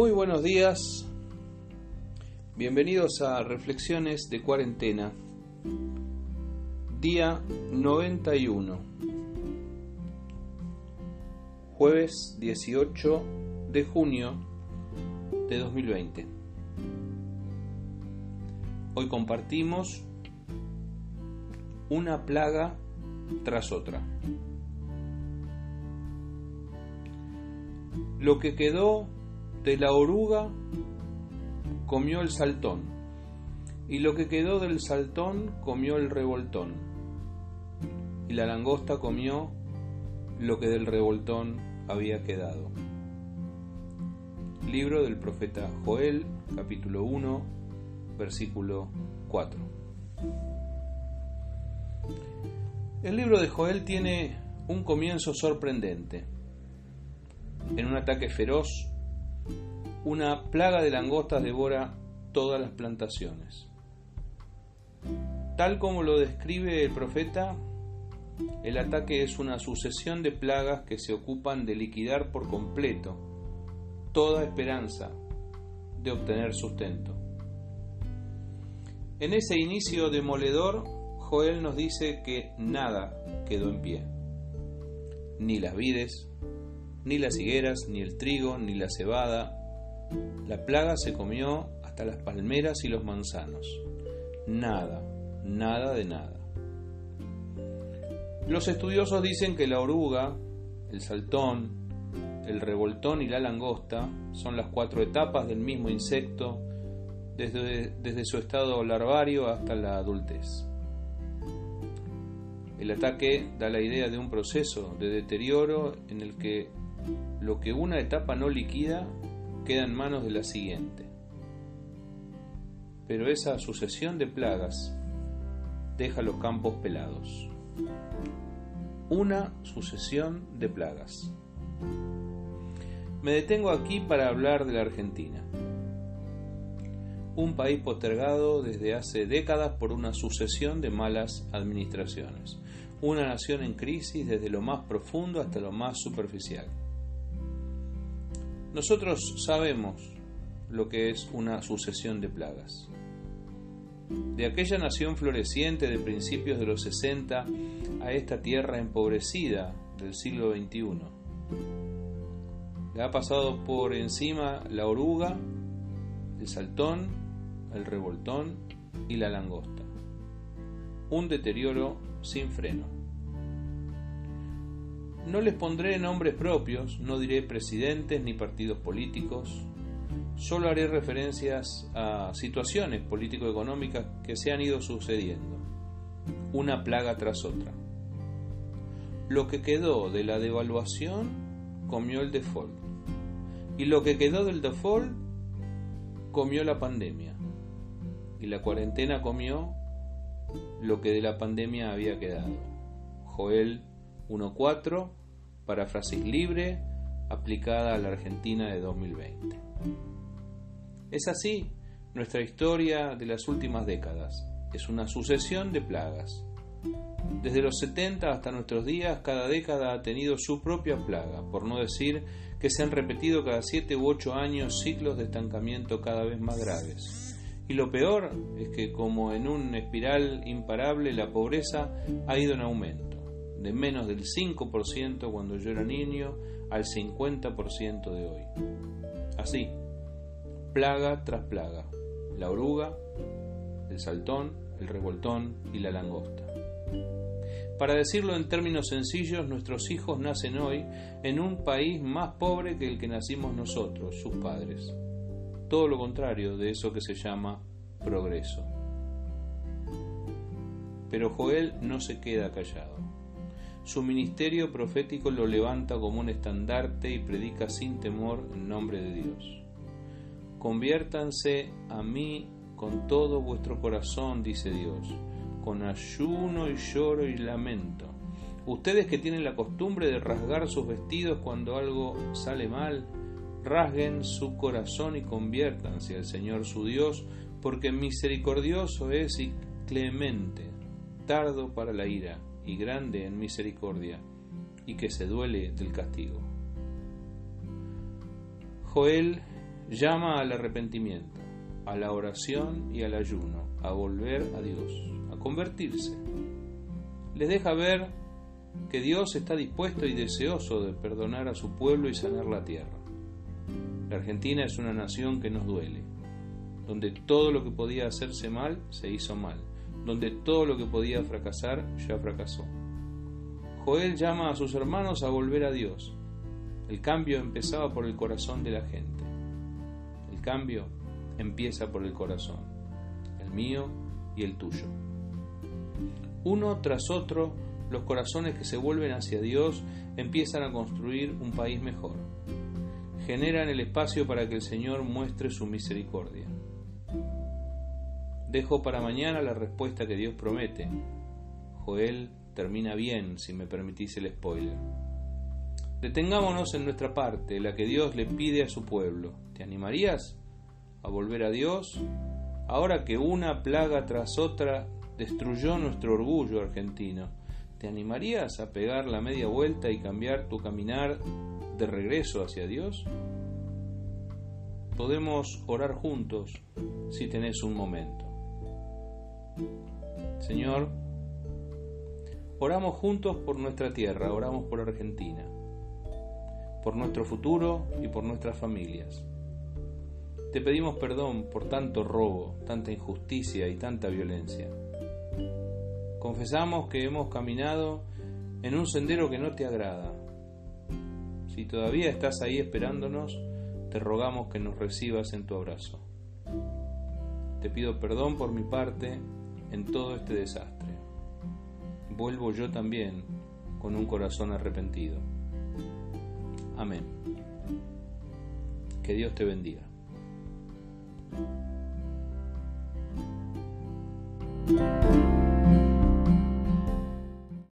Muy buenos días, bienvenidos a Reflexiones de Cuarentena, día 91, jueves 18 de junio de 2020. Hoy compartimos una plaga tras otra. Lo que quedó de la oruga comió el saltón, y lo que quedó del saltón comió el revoltón, y la langosta comió lo que del revoltón había quedado. Libro del profeta Joel, capítulo 1, versículo 4. El libro de Joel tiene un comienzo sorprendente. En un ataque feroz una plaga de langostas devora todas las plantaciones. Tal como lo describe el profeta, el ataque es una sucesión de plagas que se ocupan de liquidar por completo toda esperanza de obtener sustento. En ese inicio demoledor, Joel nos dice que nada quedó en pie. Ni las vides, ni las higueras, ni el trigo, ni la cebada, la plaga se comió hasta las palmeras y los manzanos. Nada, nada de nada. Los estudiosos dicen que la oruga, el saltón, el revoltón y la langosta son las cuatro etapas del mismo insecto desde, desde su estado larvario hasta la adultez. El ataque da la idea de un proceso de deterioro en el que lo que una etapa no liquida queda en manos de la siguiente. Pero esa sucesión de plagas deja los campos pelados. Una sucesión de plagas. Me detengo aquí para hablar de la Argentina. Un país postergado desde hace décadas por una sucesión de malas administraciones. Una nación en crisis desde lo más profundo hasta lo más superficial nosotros sabemos lo que es una sucesión de plagas. De aquella nación floreciente de principios de los 60 a esta tierra empobrecida del siglo XXI. Le ha pasado por encima la oruga, el saltón, el revoltón y la langosta. Un deterioro sin freno. No les pondré nombres propios, no diré presidentes ni partidos políticos, solo haré referencias a situaciones político-económicas que se han ido sucediendo, una plaga tras otra. Lo que quedó de la devaluación comió el default, y lo que quedó del default comió la pandemia, y la cuarentena comió lo que de la pandemia había quedado. Joel 1.4, paráfrasis libre, aplicada a la Argentina de 2020. Es así nuestra historia de las últimas décadas. Es una sucesión de plagas. Desde los 70 hasta nuestros días, cada década ha tenido su propia plaga, por no decir que se han repetido cada 7 u 8 años ciclos de estancamiento cada vez más graves. Y lo peor es que como en un espiral imparable la pobreza ha ido en aumento de menos del 5% cuando yo era niño al 50% de hoy. Así, plaga tras plaga, la oruga, el saltón, el revoltón y la langosta. Para decirlo en términos sencillos, nuestros hijos nacen hoy en un país más pobre que el que nacimos nosotros, sus padres. Todo lo contrario de eso que se llama progreso. Pero Joel no se queda callado. Su ministerio profético lo levanta como un estandarte y predica sin temor en nombre de Dios. Conviértanse a mí con todo vuestro corazón, dice Dios, con ayuno y lloro y lamento. Ustedes que tienen la costumbre de rasgar sus vestidos cuando algo sale mal, rasguen su corazón y conviértanse al Señor su Dios, porque misericordioso es y clemente, tardo para la ira y grande en misericordia, y que se duele del castigo. Joel llama al arrepentimiento, a la oración y al ayuno, a volver a Dios, a convertirse. Les deja ver que Dios está dispuesto y deseoso de perdonar a su pueblo y sanar la tierra. La Argentina es una nación que nos duele, donde todo lo que podía hacerse mal se hizo mal, donde todo lo que podía fracasar ya fracasó. Joel llama a sus hermanos a volver a Dios. El cambio empezaba por el corazón de la gente. El cambio empieza por el corazón, el mío y el tuyo. Uno tras otro, los corazones que se vuelven hacia Dios empiezan a construir un país mejor. Generan el espacio para que el Señor muestre su misericordia. Dejo para mañana la respuesta que Dios promete. Joel termina bien, si me permitís el spoiler. Detengámonos en nuestra parte, la que Dios le pide a su pueblo. ¿Te animarías a volver a Dios? Ahora que una plaga tras otra destruyó nuestro orgullo argentino, ¿te animarías a pegar la media vuelta y cambiar tu caminar de regreso hacia Dios? Podemos orar juntos si tenés un momento. Señor, oramos juntos por nuestra tierra, oramos por Argentina, por nuestro futuro y por nuestras familias. Te pedimos perdón por tanto robo, tanta injusticia y tanta violencia. Confesamos que hemos caminado en un sendero que no te agrada. Si todavía estás ahí esperándonos, te rogamos que nos recibas en tu abrazo. Te pido perdón por mi parte en todo este desastre. Vuelvo yo también con un corazón arrepentido. Amén. Que Dios te bendiga.